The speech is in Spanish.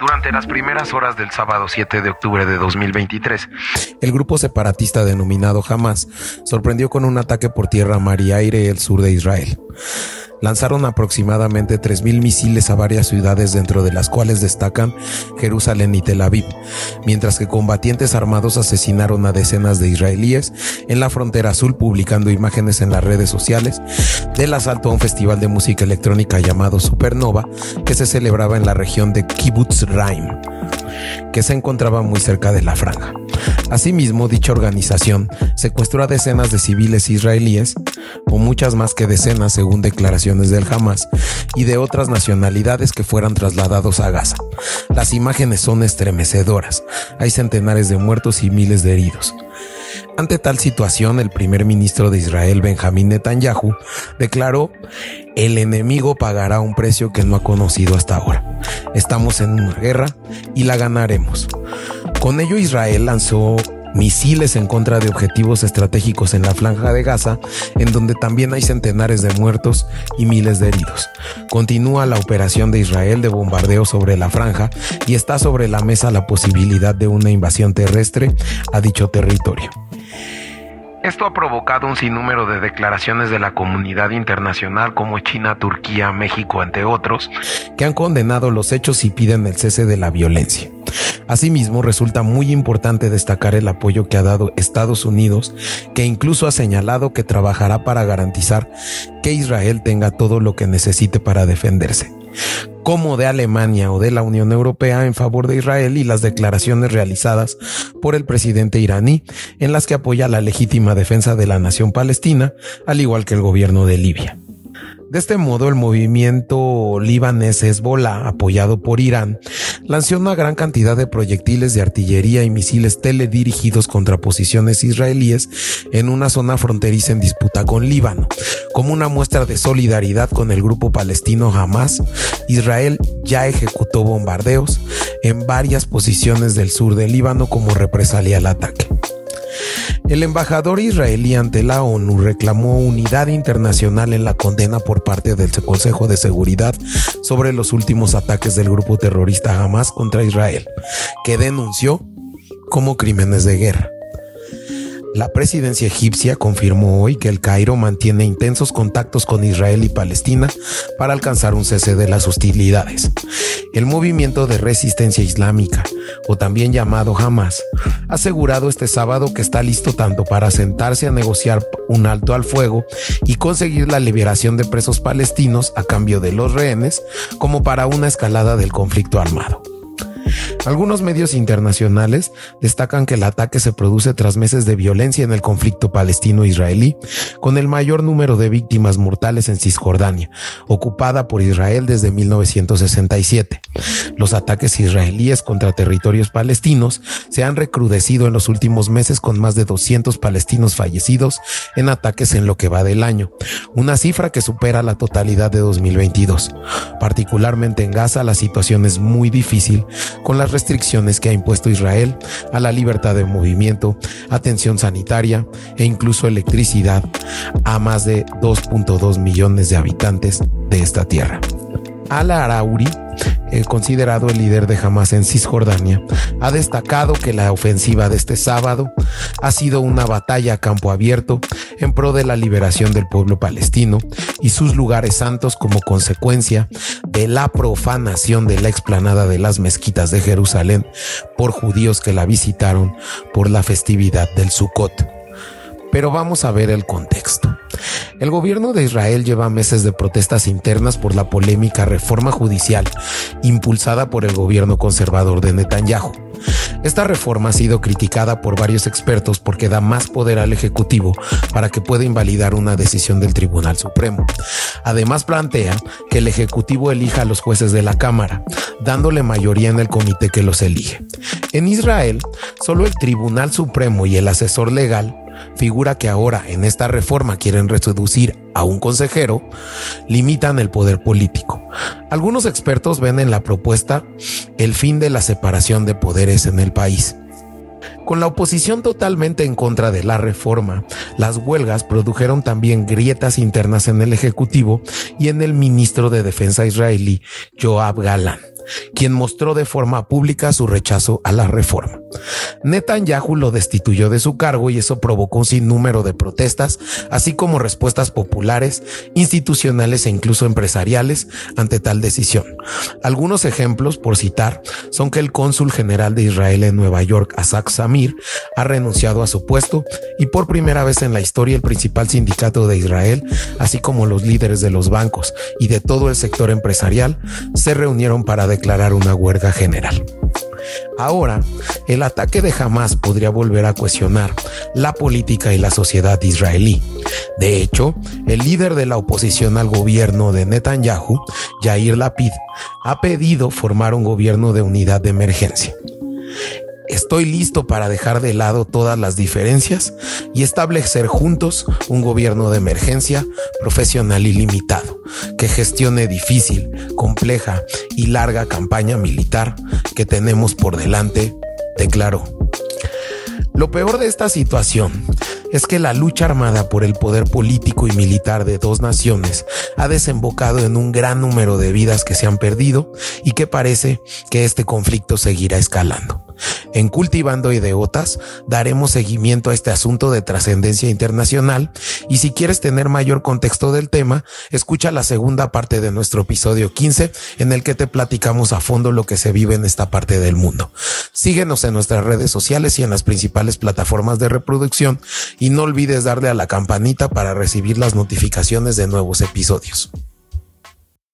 durante las primeras horas del sábado 7 de octubre de 2023. El grupo separatista denominado Hamas sorprendió con un ataque por tierra, mar y aire el sur de Israel lanzaron aproximadamente 3.000 misiles a varias ciudades dentro de las cuales destacan Jerusalén y Tel Aviv, mientras que combatientes armados asesinaron a decenas de israelíes en la frontera azul publicando imágenes en las redes sociales del asalto a un festival de música electrónica llamado Supernova que se celebraba en la región de Kibbutz Raim, que se encontraba muy cerca de la franja. Asimismo, dicha organización secuestró a decenas de civiles israelíes, o muchas más que decenas según declaraciones del Hamas, y de otras nacionalidades que fueran trasladados a Gaza. Las imágenes son estremecedoras. Hay centenares de muertos y miles de heridos. Ante tal situación, el primer ministro de Israel, Benjamín Netanyahu, declaró, el enemigo pagará un precio que no ha conocido hasta ahora. Estamos en una guerra y la ganaremos. Con ello Israel lanzó misiles en contra de objetivos estratégicos en la franja de Gaza, en donde también hay centenares de muertos y miles de heridos. Continúa la operación de Israel de bombardeo sobre la franja y está sobre la mesa la posibilidad de una invasión terrestre a dicho territorio. Esto ha provocado un sinnúmero de declaraciones de la comunidad internacional como China, Turquía, México, entre otros, que han condenado los hechos y piden el cese de la violencia. Asimismo, resulta muy importante destacar el apoyo que ha dado Estados Unidos, que incluso ha señalado que trabajará para garantizar que Israel tenga todo lo que necesite para defenderse como de Alemania o de la Unión Europea en favor de Israel y las declaraciones realizadas por el presidente iraní en las que apoya la legítima defensa de la nación palestina, al igual que el gobierno de Libia. De este modo, el movimiento libanés Hezbollah, apoyado por Irán, lanzó una gran cantidad de proyectiles de artillería y misiles teledirigidos contra posiciones israelíes en una zona fronteriza en disputa con Líbano. Como una muestra de solidaridad con el grupo palestino Hamas, Israel ya ejecutó bombardeos en varias posiciones del sur del Líbano como represalia al ataque. El embajador israelí ante la ONU reclamó unidad internacional en la condena por parte del Consejo de Seguridad sobre los últimos ataques del grupo terrorista Hamas contra Israel, que denunció como crímenes de guerra. La presidencia egipcia confirmó hoy que el Cairo mantiene intensos contactos con Israel y Palestina para alcanzar un cese de las hostilidades. El movimiento de resistencia islámica, o también llamado Hamas, ha asegurado este sábado que está listo tanto para sentarse a negociar un alto al fuego y conseguir la liberación de presos palestinos a cambio de los rehenes, como para una escalada del conflicto armado. Algunos medios internacionales destacan que el ataque se produce tras meses de violencia en el conflicto palestino-israelí, con el mayor número de víctimas mortales en Cisjordania, ocupada por Israel desde 1967. Los ataques israelíes contra territorios palestinos se han recrudecido en los últimos meses con más de 200 palestinos fallecidos en ataques en lo que va del año, una cifra que supera la totalidad de 2022. Particularmente en Gaza la situación es muy difícil con las restricciones que ha impuesto Israel a la libertad de movimiento, atención sanitaria e incluso electricidad a más de 2.2 millones de habitantes de esta tierra. Al-Arauri eh, considerado el líder de Hamas en Cisjordania, ha destacado que la ofensiva de este sábado ha sido una batalla a campo abierto en pro de la liberación del pueblo palestino y sus lugares santos como consecuencia de la profanación de la explanada de las mezquitas de Jerusalén por judíos que la visitaron por la festividad del Sukkot. Pero vamos a ver el contexto. El gobierno de Israel lleva meses de protestas internas por la polémica reforma judicial impulsada por el gobierno conservador de Netanyahu. Esta reforma ha sido criticada por varios expertos porque da más poder al Ejecutivo para que pueda invalidar una decisión del Tribunal Supremo. Además plantea que el Ejecutivo elija a los jueces de la Cámara, dándole mayoría en el comité que los elige. En Israel, solo el Tribunal Supremo y el asesor legal figura que ahora en esta reforma quieren reducir a un consejero, limitan el poder político. Algunos expertos ven en la propuesta el fin de la separación de poderes en el país. Con la oposición totalmente en contra de la reforma, las huelgas produjeron también grietas internas en el Ejecutivo y en el ministro de Defensa israelí, Joab Galan quien mostró de forma pública su rechazo a la reforma. Netanyahu lo destituyó de su cargo y eso provocó un sinnúmero de protestas, así como respuestas populares, institucionales e incluso empresariales ante tal decisión. Algunos ejemplos, por citar, son que el cónsul general de Israel en Nueva York, Asak Samir, ha renunciado a su puesto y por primera vez en la historia el principal sindicato de Israel, así como los líderes de los bancos y de todo el sector empresarial, se reunieron para declarar una huelga general. Ahora, el ataque de Hamas podría volver a cuestionar la política y la sociedad israelí. De hecho, el líder de la oposición al gobierno de Netanyahu, Yair Lapid, ha pedido formar un gobierno de unidad de emergencia. Estoy listo para dejar de lado todas las diferencias y establecer juntos un gobierno de emergencia profesional y limitado que gestione difícil, compleja y larga campaña militar que tenemos por delante, declaró. Lo peor de esta situación es que la lucha armada por el poder político y militar de dos naciones ha desembocado en un gran número de vidas que se han perdido y que parece que este conflicto seguirá escalando. En Cultivando Ideotas daremos seguimiento a este asunto de trascendencia internacional y si quieres tener mayor contexto del tema, escucha la segunda parte de nuestro episodio 15 en el que te platicamos a fondo lo que se vive en esta parte del mundo. Síguenos en nuestras redes sociales y en las principales plataformas de reproducción y no olvides darle a la campanita para recibir las notificaciones de nuevos episodios.